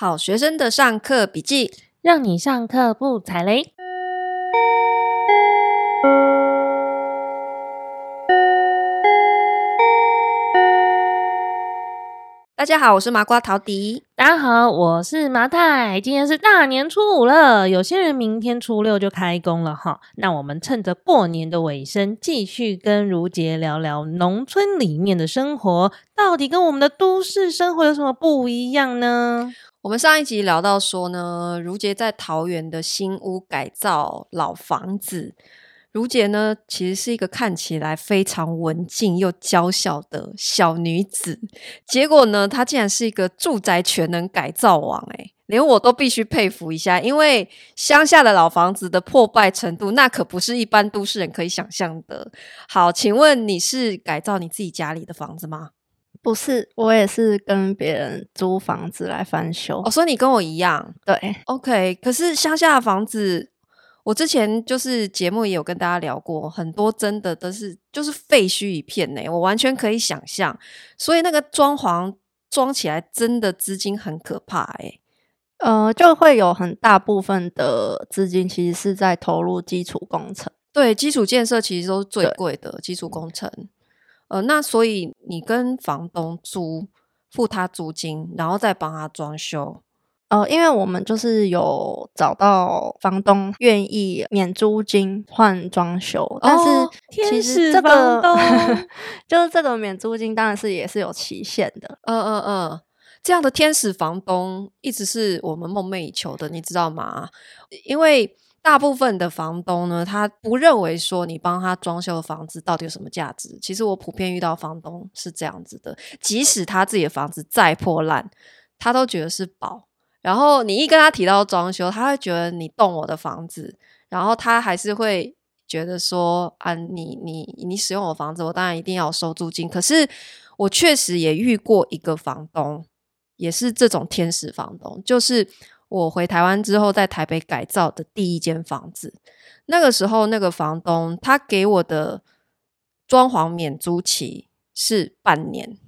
好学生的上课笔记，让你上课不踩雷。大家好，我是麻瓜陶迪。大家好，我是麻太。今天是大年初五了，有些人明天初六就开工了哈。那我们趁着过年的尾声，继续跟如杰聊聊农村里面的生活，到底跟我们的都市生活有什么不一样呢？我们上一集聊到说呢，如杰在桃园的新屋改造老房子。如杰呢，其实是一个看起来非常文静又娇小的小女子，结果呢，她竟然是一个住宅全能改造王，诶，连我都必须佩服一下，因为乡下的老房子的破败程度，那可不是一般都市人可以想象的。好，请问你是改造你自己家里的房子吗？不是，我也是跟别人租房子来翻修。哦，所以你跟我一样，对，OK。可是乡下的房子。我之前就是节目也有跟大家聊过，很多真的都是就是废墟一片呢，我完全可以想象，所以那个装潢装起来真的资金很可怕诶。呃，就会有很大部分的资金其实是在投入基础工程，对，基础建设其实都是最贵的基础工程，呃，那所以你跟房东租，付他租金，然后再帮他装修。呃，因为我们就是有找到房东愿意免租金换装修，哦、但是其实这个 就是这个免租金当然是也是有期限的。嗯嗯嗯，这样的天使房东一直是我们梦寐以求的，你知道吗？因为大部分的房东呢，他不认为说你帮他装修的房子到底有什么价值。其实我普遍遇到房东是这样子的，即使他自己的房子再破烂，他都觉得是宝。然后你一跟他提到装修，他会觉得你动我的房子，然后他还是会觉得说啊，你你你使用我房子，我当然一定要收租金。可是我确实也遇过一个房东，也是这种天使房东，就是我回台湾之后在台北改造的第一间房子。那个时候那个房东他给我的装潢免租期是半年，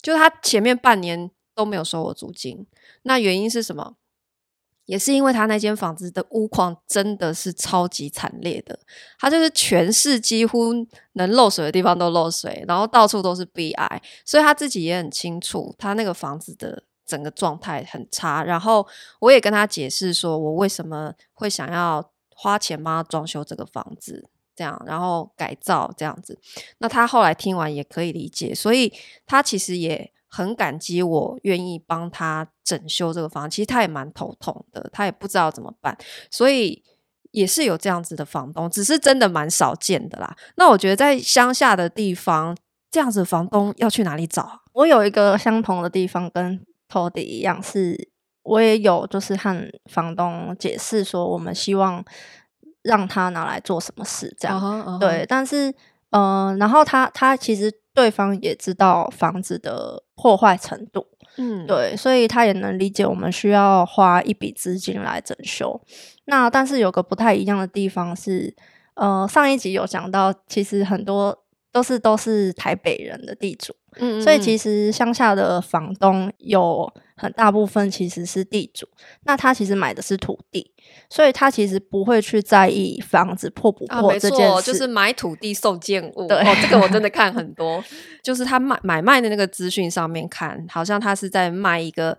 就他前面半年。都没有收我租金，那原因是什么？也是因为他那间房子的屋况真的是超级惨烈的，他就是全市几乎能漏水的地方都漏水，然后到处都是 bi，，所以他自己也很清楚，他那个房子的整个状态很差。然后我也跟他解释说，我为什么会想要花钱帮他装修这个房子，这样，然后改造这样子。那他后来听完也可以理解，所以他其实也。很感激我愿意帮他整修这个房，其实他也蛮头痛的，他也不知道怎么办，所以也是有这样子的房东，只是真的蛮少见的啦。那我觉得在乡下的地方，这样子房东要去哪里找？我有一个相同的地方，跟托迪一样，是我也有就是和房东解释说，我们希望让他拿来做什么事，这样、uh huh, uh huh. 对。但是，嗯、呃，然后他他其实。对方也知道房子的破坏程度，嗯，对，所以他也能理解我们需要花一笔资金来整修。那但是有个不太一样的地方是，呃，上一集有讲到，其实很多都是都是台北人的地主。嗯，所以其实乡下的房东有很大部分其实是地主，那他其实买的是土地，所以他其实不会去在意房子破不破这件事。啊，就是买土地送建物。对，哦，这个我真的看很多，就是他买买卖的那个资讯上面看，好像他是在卖一个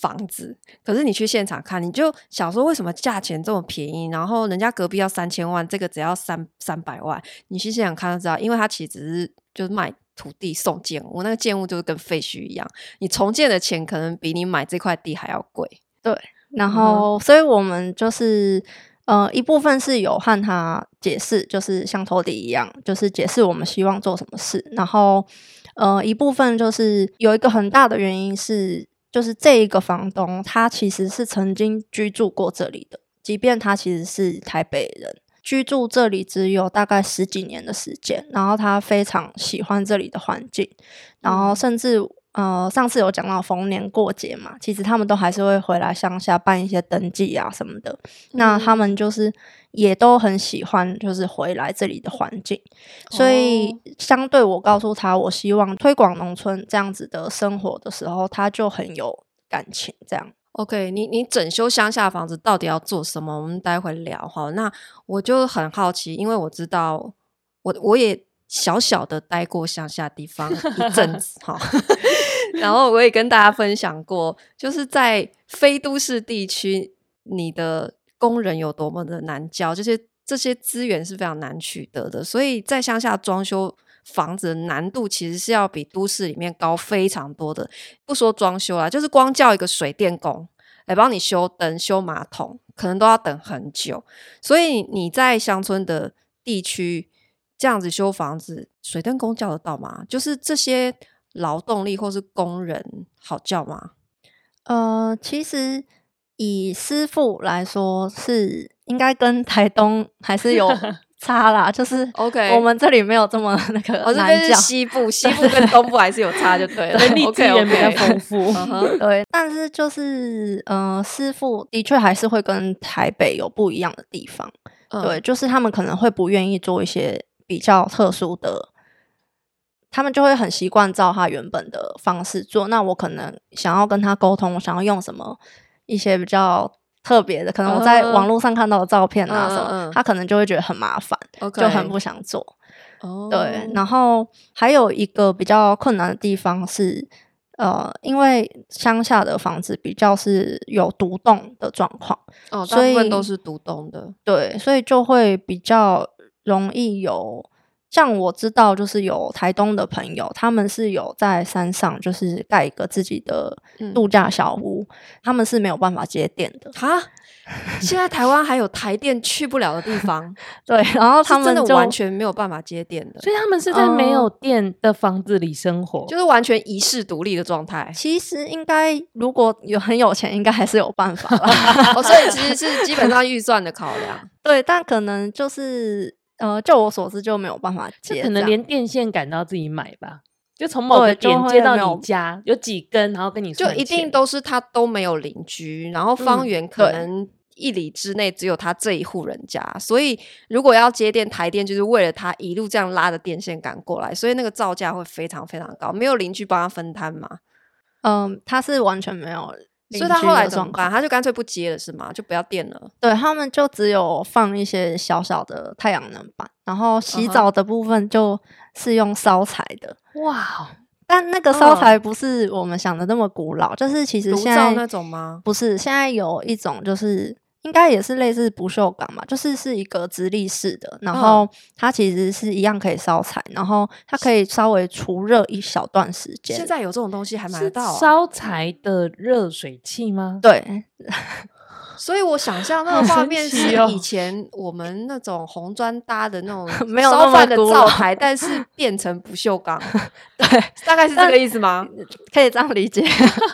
房子，可是你去现场看，你就想说为什么价钱这么便宜，然后人家隔壁要三千万，这个只要三三百万，你去现场看就知道，因为它其实只是就是卖。土地送建物，那个建物就是跟废墟一样，你重建的钱可能比你买这块地还要贵。对，然后，嗯、所以我们就是，呃，一部分是有和他解释，就是像托底一样，就是解释我们希望做什么事。然后，呃，一部分就是有一个很大的原因是，就是这一个房东他其实是曾经居住过这里的，即便他其实是台北人。居住这里只有大概十几年的时间，然后他非常喜欢这里的环境，然后甚至呃，上次有讲到逢年过节嘛，其实他们都还是会回来乡下办一些登记啊什么的。嗯、那他们就是也都很喜欢，就是回来这里的环境，所以相对我告诉他，我希望推广农村这样子的生活的时候，他就很有感情这样。OK，你你整修乡下房子到底要做什么？我们待会聊哈。那我就很好奇，因为我知道我我也小小的待过乡下地方一阵子哈。然后我也跟大家分享过，就是在非都市地区，你的工人有多么的难交，这些这些资源是非常难取得的。所以在乡下装修房子的难度其实是要比都市里面高非常多的。不说装修啦，就是光叫一个水电工来帮你修灯、修马桶，可能都要等很久。所以你在乡村的地区这样子修房子，水电工叫得到吗？就是这些。劳动力或是工人好叫吗？呃，其实以师傅来说，是应该跟台东还是有 差啦。就是 OK，我们这里没有这么 那个。我这边是西部，西部跟东部还是有差，就对了。人力资源比较丰富。对，但是就是呃，师傅的确还是会跟台北有不一样的地方。嗯、对，就是他们可能会不愿意做一些比较特殊的。他们就会很习惯照他原本的方式做。那我可能想要跟他沟通，我想要用什么一些比较特别的，可能我在网络上看到的照片啊什么，uh, uh, uh, 他可能就会觉得很麻烦.就很不想做。Oh. 对，然后还有一个比较困难的地方是，呃，因为乡下的房子比较是有独栋的状况，哦，oh, 大部分都是独栋的，对，所以就会比较容易有。像我知道，就是有台东的朋友，他们是有在山上，就是盖一个自己的度假小屋，嗯、他们是没有办法接电的。哈，现在台湾还有台电去不了的地方，对，然后他们真的完全没有办法接电的，所以他们是在没有电的房子里生活，就是完全遗世独立的状态。其实应该如果有很有钱，应该还是有办法啦。哦，所以其实是基本上预算的考量，对，但可能就是。呃，就我所知就没有办法接，可能连电线杆都要自己买吧。就从某个点接到你家有，有几根，然后跟你说，就一定都是他都没有邻居，然后方圆可能一里之内只有他这一户人家，嗯、所以如果要接电台电，就是为了他一路这样拉着电线杆过来，所以那个造价会非常非常高。没有邻居帮他分摊嘛？嗯，他是完全没有。所以他后来怎么办？他就干脆不接了，是吗？就不要电了。对，他们就只有放一些小小的太阳能板，然后洗澡的部分就是用烧柴的。哇！但那个烧柴不是我们想的那么古老，嗯、就是其实现在那种吗？不是，现在有一种就是。应该也是类似不锈钢嘛，就是是一个直立式的，然后它其实是一样可以烧柴，然后它可以稍微除热一小段时间。现在有这种东西还买得到啊？烧柴的热水器吗？对。所以我想象那个画面是以前我们那种红砖搭的那种 烧饭的灶台，但是变成不锈钢，对，大概是这个意思吗？可以这样理解，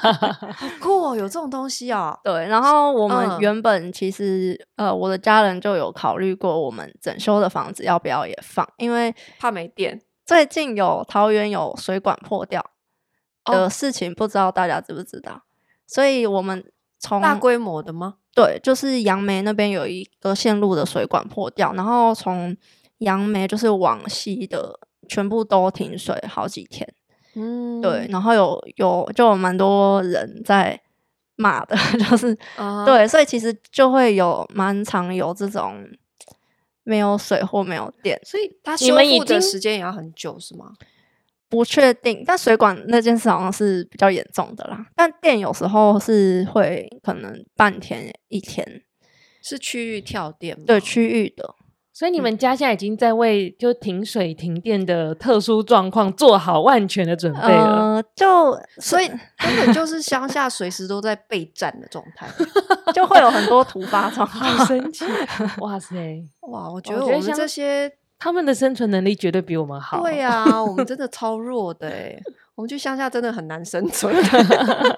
好酷哦，有这种东西哦。对，然后我们原本其实呃，我的家人就有考虑过，我们整修的房子要不要也放，因为怕没电。最近有桃园有水管破掉的事情，不知道大家知不知道？所以我们从大规模的吗？对，就是杨梅那边有一个线路的水管破掉，然后从杨梅就是往西的全部都停水好几天。嗯，对，然后有有就有蛮多人在骂的，就是、uh huh. 对，所以其实就会有蛮常有这种没有水或没有电，所以它修复的时间也要很久，是吗？不确定，但水管那件事好像是比较严重的啦。但电有时候是会可能半天一天，是区域跳电吗？对，区域的。所以你们家现在已经在为就停水停电的特殊状况做好万全的准备了。呃、就所以根本就是乡下随时都在备战的状态，就会有很多突发状况。好神奇！哇塞！哇，我觉得我们这些。他们的生存能力绝对比我们好。对啊，我们真的超弱的哎，我们去乡下真的很难生存。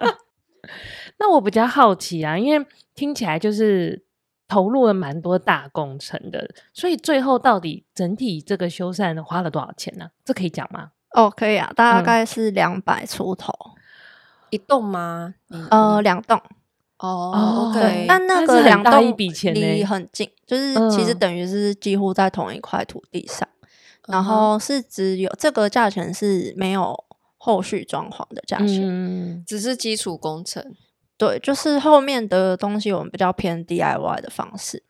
那我比较好奇啊，因为听起来就是投入了蛮多大工程的，所以最后到底整体这个修缮花了多少钱呢？这可以讲吗？哦，可以啊，大概是两百出头。嗯、一栋吗？呃，两栋。哦，OK，但那个两栋离很近，欸、就是其实等于是几乎在同一块土地上，嗯、然后是只有这个价钱是没有后续装潢的价钱，嗯，只是基础工程。对，就是后面的东西我们比较偏 DIY 的方式。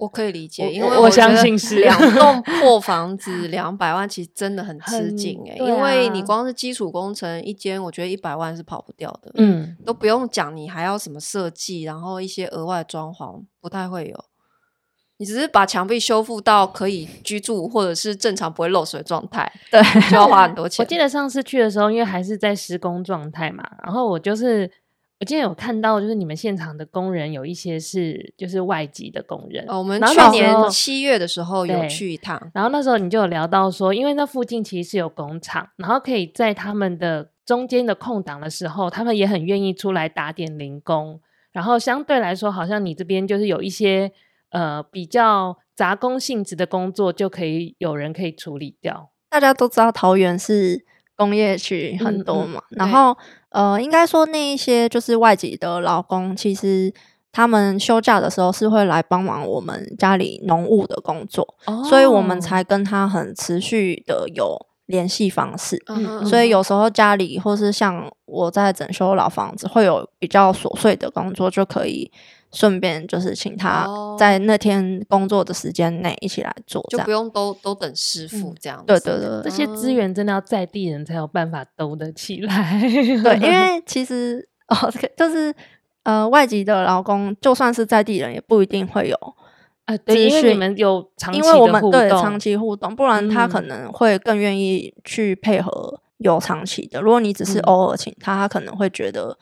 我可以理解，因为我，我相信是两 栋破房子两百万，其实真的很吃紧哎、欸啊。因为你光是基础工程一间，我觉得一百万是跑不掉的。嗯，都不用讲，你还要什么设计，然后一些额外装潢不太会有。你只是把墙壁修复到可以居住或者是正常不会漏水状态，对，就要花很多钱。我记得上次去的时候，因为还是在施工状态嘛，然后我就是。我今天有看到，就是你们现场的工人有一些是就是外籍的工人。哦，我们去年七月的时候有去一趟，然后那时候你就有聊到说，因为那附近其实是有工厂，然后可以在他们的中间的空档的时候，他们也很愿意出来打点零工。然后相对来说，好像你这边就是有一些呃比较杂工性质的工作，就可以有人可以处理掉。大家都知道桃园是工业区很多嘛，嗯嗯、然后。呃，应该说那一些就是外籍的劳工，其实他们休假的时候是会来帮忙我们家里农务的工作，哦，所以我们才跟他很持续的有联系方式。嗯，所以有时候家里或是像我在整修老房子，会有比较琐碎的工作，就可以。顺便就是请他在那天工作的时间内一起来做，就不用都都等师傅这样子。嗯。对对对，这些资源真的要在地人才有办法兜得起来。对，因为其实哦，就是呃，外籍的劳工就算是在地人，也不一定会有呃，对，因为你们有长期的互动，因为我们对长期互动，不然他可能会更愿意去配合有长期的。如果你只是偶尔请他，他可能会觉得。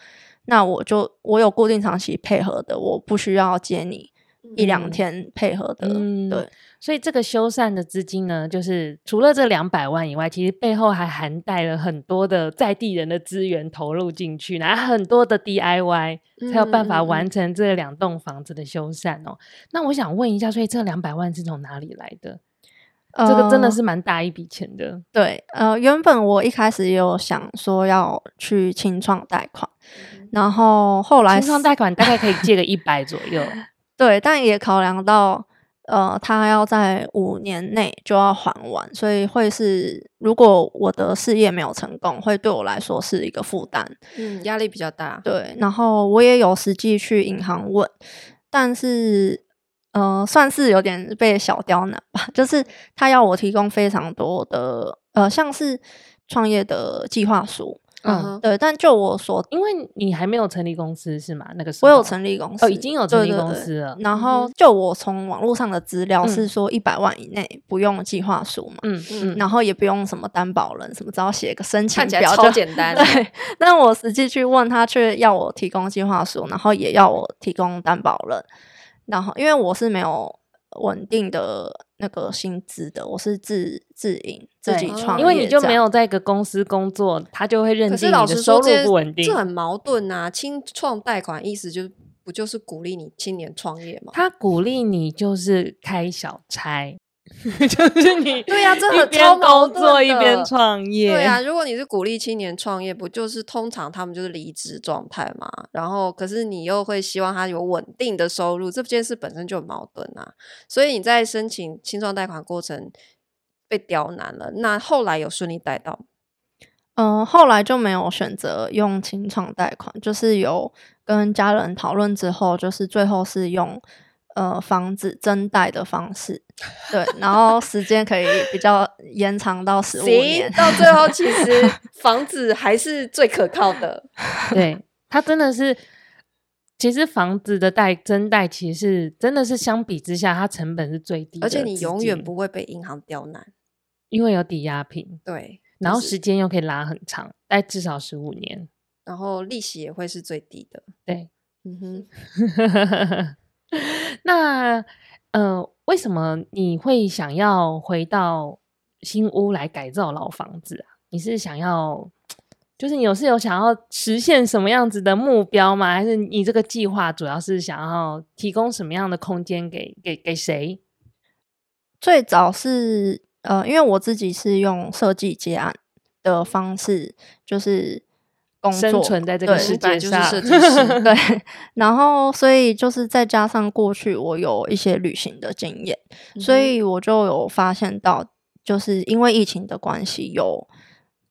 那我就我有固定长期配合的，我不需要接你一两天配合的，嗯、对。所以这个修缮的资金呢，就是除了这两百万以外，其实背后还含带了很多的在地人的资源投入进去，然后很多的 DIY 才有办法完成这两栋房子的修缮哦。那我想问一下，所以这两百万是从哪里来的？这个真的是蛮大一笔钱的。呃，对，呃，原本我一开始也有想说要去清创贷款，嗯，然后后来清创贷款大概可以借个一百左右，对，但也考量到，呃，他要在五年内就要还完，所以会是如果我的事业没有成功，会对我来说是一个负担，嗯，压力比较大。对，然后我也有实际去银行问，但是。呃，算是有点被小刁难吧，就是他要我提供非常多的，呃，像是创业的计划书，嗯，对。但就我所，因为你还没有成立公司是吗？那个时候我有成立公司，哦，已经有成立公司了。对对对，然后就我从网络上的资料是说，一百万以内不用计划书嘛，嗯嗯，然后也不用什么担保人什么，只要写个申请表就，超简单。对，但我实际去问他，却要我提供计划书，然后也要我提供担保人。然后，因为我是没有稳定的那个薪资的，我是自自营自己创业，因为你就没有在一个公司工作，他就会认定你的收入不稳定，这很矛盾啊！清创贷款意思就是不就是鼓励你青年创业吗？他鼓励你就是开小差。就是你 对呀、啊，这很超工作一边创业。对呀、啊，如果你是鼓励青年创业，不就是通常他们就是离职状态嘛？然后可是你又会希望他有稳定的收入，这件事本身就很矛盾啊。所以你在申请青创贷款过程被刁难了，那后来有顺利贷到？嗯、呃，后来就没有选择用清创贷款，就是有跟家人讨论之后，就是最后是用。呃，房子增贷的方式，对，然后时间可以比较延长到十五年，到最后其实房子还是最可靠的。对，它真的是，其实房子的贷增贷其实是真的是相比之下，它成本是最低的，而且你永远不会被银行刁难，因为有抵押品。对，然后时间又可以拉很长，贷至少十五年，然后利息也会是最低的。对，嗯哼。那呃，为什么你会想要回到新屋来改造老房子啊？你是想要，就是你有是有想要实现什么样子的目标吗？还是你这个计划主要是想要提供什么样的空间给给给谁？最早是呃，因为我自己是用设计接案的方式，就是。工作生存在这个世界就是设计师 对，然后所以就是再加上过去我有一些旅行的经验，嗯，所以我就有发现到，就是因为疫情的关系，有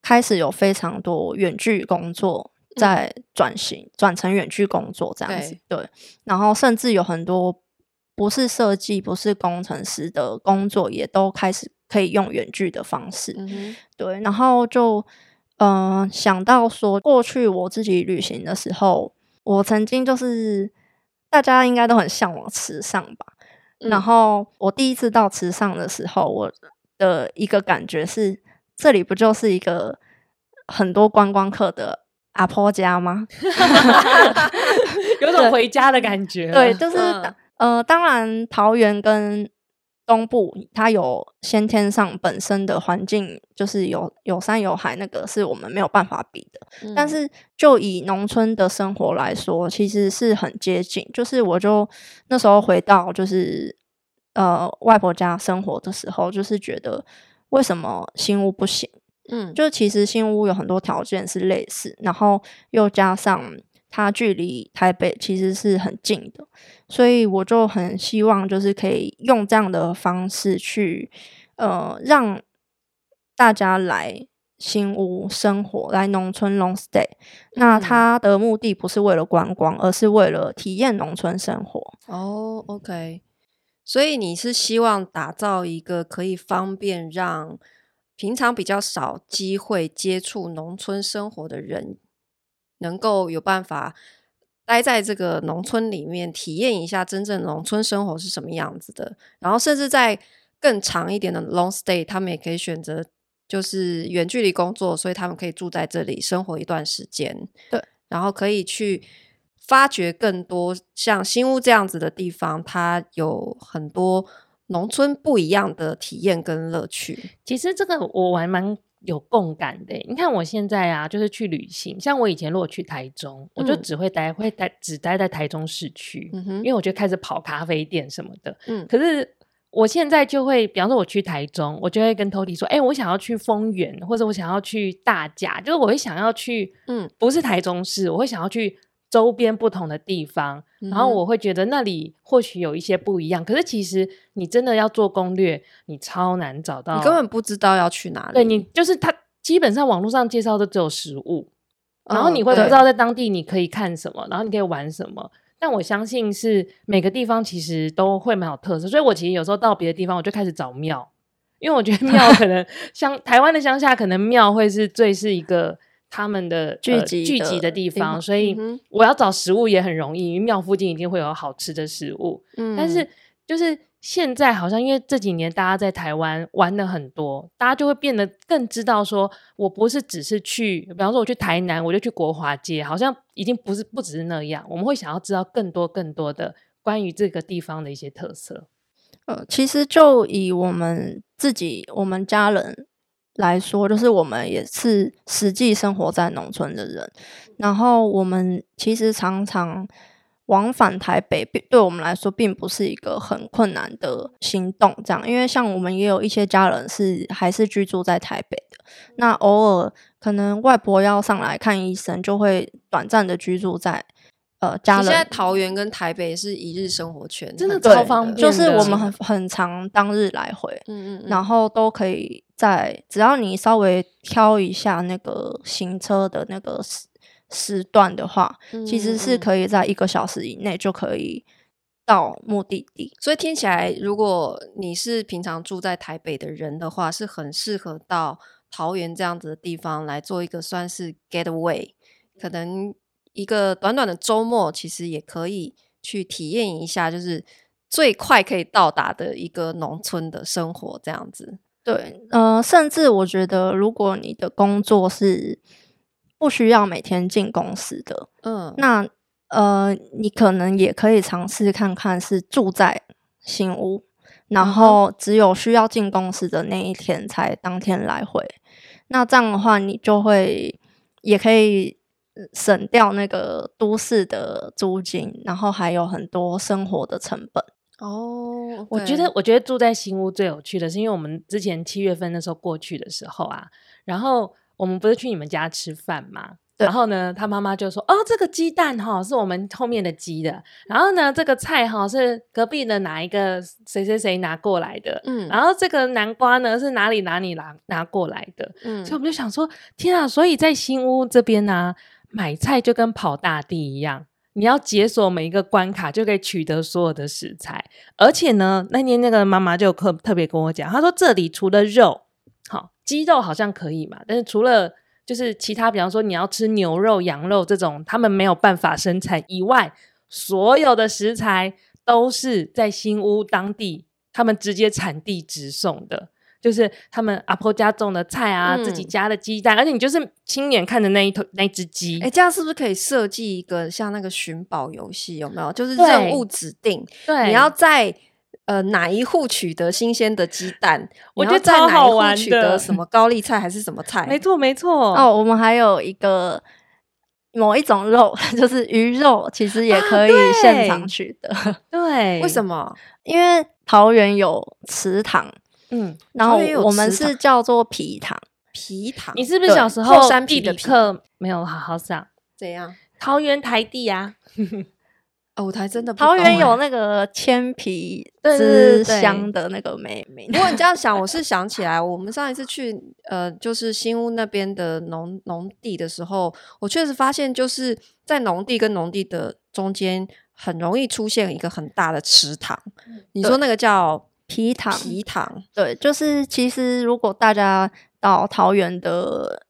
开始有非常多远距工作在转型，转、嗯、成远距工作这样子。对，对，然后甚至有很多不是设计、不是工程师的工作，也都开始可以用远距的方式。嗯、对，然后就嗯、呃、想到说，过去我自己旅行的时候，我曾经就是大家应该都很向往池上吧。嗯、然后我第一次到池上的时候，我的一个感觉是。这里不就是一个很多观光客的阿婆家吗？有种回家的感觉。对，就是、嗯、呃，当然桃园跟东部它有先天上本身的环境，就是有有山有海，那个是我们没有办法比的。嗯、但是就以农村的生活来说，其实是很接近。就是我就那时候回到就是呃外婆家生活的时候，就是觉得。为什么新屋不行？嗯，就其实新屋有很多条件是类似，然后又加上它距离台北其实是很近的，所以我就很希望就是可以用这样的方式去，呃，让大家来新屋生活，来农村 long stay。那它的目的不是为了观光，而是为了体验农村生活。哦，OK。所以你是希望打造一个可以方便让平常比较少机会接触农村生活的人，能够有办法待在这个农村里面，体验一下真正农村生活是什么样子的。然后，甚至在更长一点的 long stay，他们也可以选择就是远距离工作，所以他们可以住在这里生活一段时间。对，然后可以去。发掘更多像新屋这样子的地方，它有很多农村不一样的体验跟乐趣。其实这个我还蛮有共感的。你看我现在啊，就是去旅行，像我以前如果去台中，嗯、我就只会待会待只待在台中市区，因为我就开始跑咖啡店什么的。嗯，可是我现在就会，比方说我去台中，我就会跟 Tody 说，哎、欸，我想要去丰原，或者我想要去大甲，就是我会想要去，嗯，不是台中市，我会想要去。周边不同的地方，然后我会觉得那里或许有一些不一样。嗯、可是其实你真的要做攻略，你超难找到，你根本不知道要去哪里。对，你就是他基本上网络上介绍的只有食物，然后你会不知道在当地你可以看什么，哦、然后你可以玩什么。但我相信是每个地方其实都会蛮有特色，所以我其实有时候到别的地方，我就开始找庙，因为我觉得庙 可能像台湾的乡下，可能庙会是最是一个。他们的聚集聚集的地方，所以我要找食物也很容易，因为庙附近一定会有好吃的食物。嗯，但是就是现在好像因为这几年大家在台湾玩的很多，大家就会变得更知道说，我不是只是去，比方说我去台南，我就去国华街，好像已经不是不只是那样。我们会想要知道更多更多的关于这个地方的一些特色。呃，其实就以我们自己，我们家人。来说，就是我们也是实际生活在农村的人，然后我们其实常常往返台北，对我们来说并不是一个很困难的行动。这样，因为像我们也有一些家人是还是居住在台北的，那偶尔可能外婆要上来看医生，就会短暂的居住在。呃，家人现在桃园跟台北是一日生活圈，真的超方便，就是我们很很常当日来回，嗯，嗯嗯，然后都可以在只要你稍微挑一下那个行车的那个时时段的话，嗯嗯嗯，其实是可以在一个小时以内就可以到目的地。所以听起来，如果你是平常住在台北的人的话，是很适合到桃园这样子的地方来做一个算是 getaway，可能。一个短短的周末，其实也可以去体验一下，就是最快可以到达的一个农村的生活，这样子。对，呃，甚至我觉得，如果你的工作是不需要每天进公司的，嗯，那呃，你可能也可以尝试看看是住在新屋，然后只有需要进公司的那一天才当天来回。那这样的话，你就会也可以。省掉那个都市的租金，然后还有很多生活的成本哦。Oh, okay. 我觉得，我觉得住在新屋最有趣的是，因为我们之前七月份那时候过去的时候啊，然后我们不是去你们家吃饭嘛，然后呢，他妈妈就说：“哦，这个鸡蛋哈是我们后面的鸡的，然后呢，这个菜哈是隔壁的哪一个谁谁谁拿过来的，嗯，然后这个南瓜呢是哪里哪里拿拿过来的，嗯，所以我们就想说，天啊，所以在新屋这边呢、啊，买菜就跟跑大地一样，你要解锁每一个关卡就可以取得所有的食材，而且呢，那天那个妈妈就特特别跟我讲，她说这里除了肉，好鸡肉好像可以嘛，但是除了就是其他，比方说你要吃牛肉、羊肉这种，他们没有办法生产以外，所有的食材都是在新屋当地，他们直接产地直送的，就是他们阿婆家种的菜啊，嗯、自己家的鸡蛋，而且你就是亲眼看着那一头那只鸡，哎，这样是不是可以设计一个像那个寻宝游戏？有没有？就是任务指定，对，你要在。呃，哪一户取得新鲜的鸡蛋？我觉得超好玩的。取得什么高丽菜还是什么菜？没错，没错。哦，我们还有一个某一种肉，就是鱼肉，其实也可以现场取得。啊、对，为什么？因为桃园有池塘，嗯，然后我们是叫做皮塘。皮塘，你是不是小时候山地理课没有好好上？怎样？桃园台地啊。哦，台真的不桃园有那个千皮 之乡的那个美名。如果你这样 想，我是想起来，我们上一次去呃，就是新屋那边的农农地的时候，我确实发现，就是在农地跟农地的中间，很容易出现一个很大的池塘。你说那个叫埤塘？埤塘，对，就是其实如果大家到桃园的，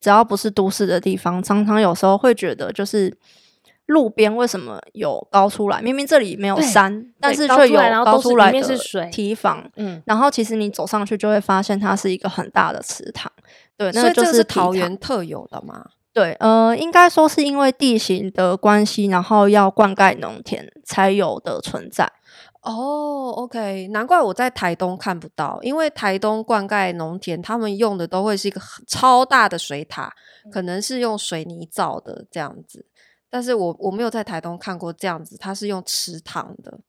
只要不是都市的地方，常常有时候会觉得就是。路边为什么有高出来？明明这里没有山，但是却有高出来的堤防。嗯，然后其实你走上去就会发现它是一个很大的池塘。对，那个就是桃园特有的嘛？对，呃，应该说是因为地形的关系，然后要灌溉农田才有的存在。哦，OK，难怪我在台东看不到，因为台东灌溉农田，他们用的都会是一个超大的水塔，可能是用水泥造的这样子。但是我我没有在台东看过这样子，它是用池塘的，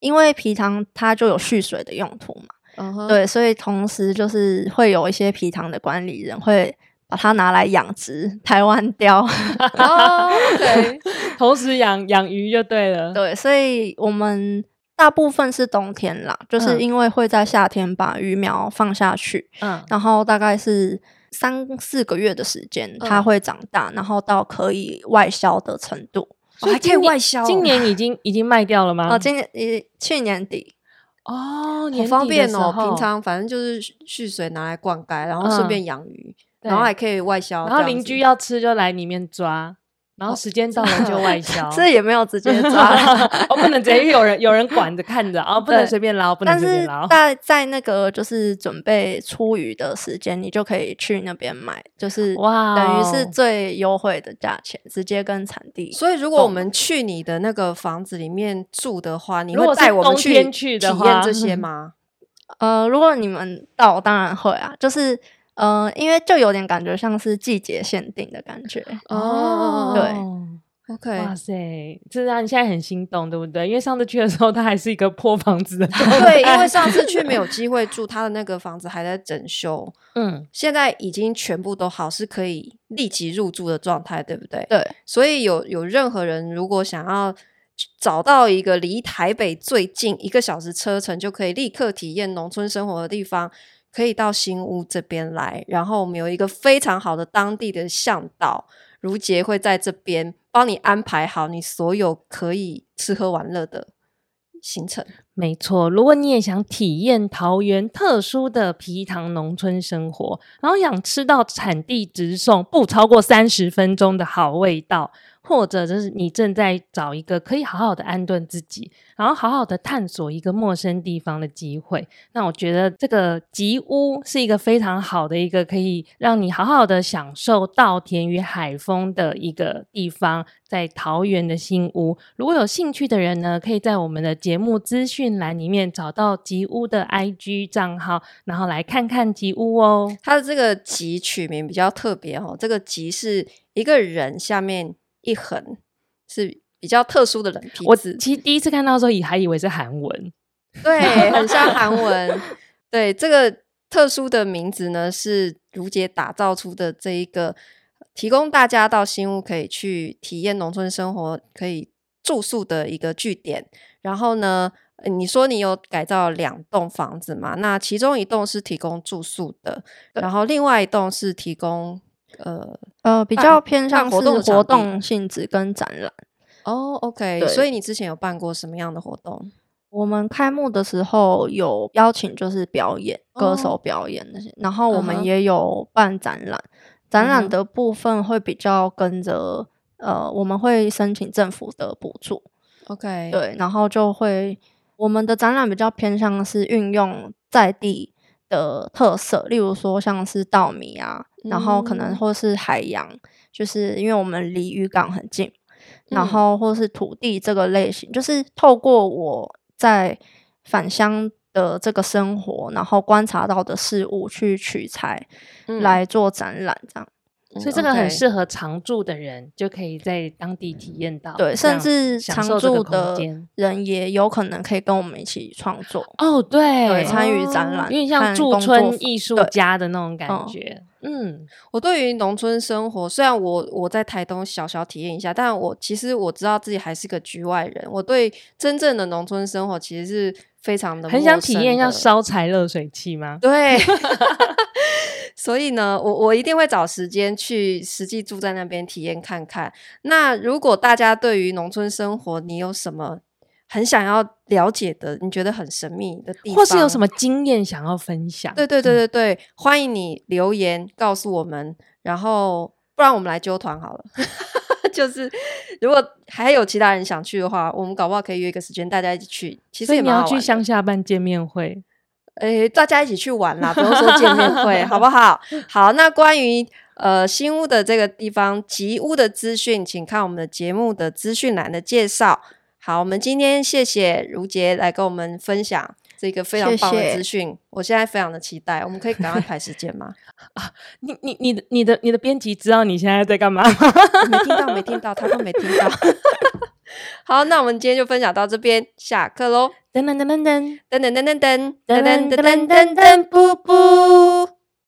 因为皮塘它就有蓄水的用途嘛，uh huh. 对，所以同时就是会有一些皮塘的管理人会把它拿来养殖台湾雕，哦，对，同时养养鱼就对了，对，所以我们大部分是冬天啦，就是因为会在夏天把鱼苗放下去，嗯，然后大概是。三四个月的时间，它会长大，嗯、然后到可以外销的程度，哦、还可以外销。今年已经已经卖掉了吗？哦，今年呃去年底哦，好方便哦。平常反正就是蓄水拿来灌溉，然后顺便养鱼，嗯、然后还可以外销。然后邻居要吃就来里面抓。然后时间到了就外销，这也没有直接抓，哦，不能直接有人有人管着看着，哦，不能随便捞，不能随便捞。但是在在那个就是准备出鱼的时间，你就可以去那边买，就是哇，等于是最优惠的价钱，直接跟产地。所以如果我们去你的那个房子里面住的话，你会带我们去体验这些 吗？呃，如果你们到，当然会啊，就是。呃，因为就有点感觉像是季节限定的感觉哦。对，OK，哇塞，这让你现在很心动，对不对？因为上次去的时候，它还是一个破房子的。对，因为上次去没有机会住，他的那个房子还在整修。嗯，现在已经全部都好，是可以立即入住的状态，对不对？对，所以有有任何人如果想要找到一个离台北最近一个小时车程就可以立刻体验农村生活的地方。可以到新屋这边来，然后我们有一个非常好的当地的向导如杰会在这边帮你安排好你所有可以吃喝玩乐的行程。没错，如果你也想体验桃园特殊的皮塘农村生活，然后想吃到产地直送、不超过三十分钟的好味道。或者就是你正在找一个可以好好的安顿自己，然后好好的探索一个陌生地方的机会。那我觉得这个吉屋是一个非常好的一个可以让你好好的享受稻田与海风的一个地方，在桃园的新屋。如果有兴趣的人呢，可以在我们的节目资讯栏里面找到吉屋的 IG 账号，然后来看看吉屋哦。它的这个吉取名比较特别哦，这个吉是一个人下面。一横是比较特殊的人皮，我其实第一次看到的时候，也还以为是韩文，对，很像韩 文。对，这个特殊的名字呢，是如姐打造出的这一个提供大家到新屋可以去体验农村生活，可以住宿的一个据点。然后呢，你说你有改造两栋房子嘛？那其中一栋是提供住宿的，然后另外一栋是提供呃呃比较偏向活动活动性质跟展览。哦，OK，所以你之前有办过什么样的活动？我们开幕的时候有邀请，就是表演、哦、歌手表演那些，然后我们也有办展览。嗯、展览的部分会比较跟着，呃，我们会申请政府的补助。OK，对，然后就会我们的展览比较偏向是运用在地的特色，例如说像是稻米啊，嗯、然后可能或是海洋，就是因为我们离渔港很近，嗯、然后或是土地这个类型，就是透过我。在返乡的这个生活，然后观察到的事物去取材来做展览，这样，嗯、所以这个很适合常住的人就可以在当地体验到。对，甚至常住的人也有可能可以跟我们一起创作。哦，对，对，参与展览，有点像驻村艺术家的那种感觉。嗯，我对于农村生活，虽然我我在台东小小体验一下，但我其实我知道自己还是个局外人。我对真正的农村生活其实是非常的，很想体验，要烧柴热水器吗？对，所以呢，我我一定会找时间去实际住在那边体验看看。那如果大家对于农村生活，你有什么？很想要了解的，你觉得很神秘的地方，或是有什么经验想要分享？对对对对对，嗯、欢迎你留言告诉我们，然后不然我们来揪团好了。就是如果还有其他人想去的话，我们搞不好可以约一个时间，大家一起去。其实也。你要去乡下办见面会，诶，大家一起去玩啦，不用说见面会，好不好？好，那关于呃新屋的这个地方，吉屋的资讯，请看我们的节目的资讯栏的介绍。好，我们今天谢谢如洁来跟我们分享这个非常棒的资讯。谢谢。我现在非常的期待，我们可以赶快排时间吗？啊，你你你的你的你的编辑知道你现在在干嘛？没听到，没听到，他都没听到。好，那我们今天就分享到这边，下课喽！噔噔噔噔噔噔噔噔噔噔噔噔噔噔噔，布布。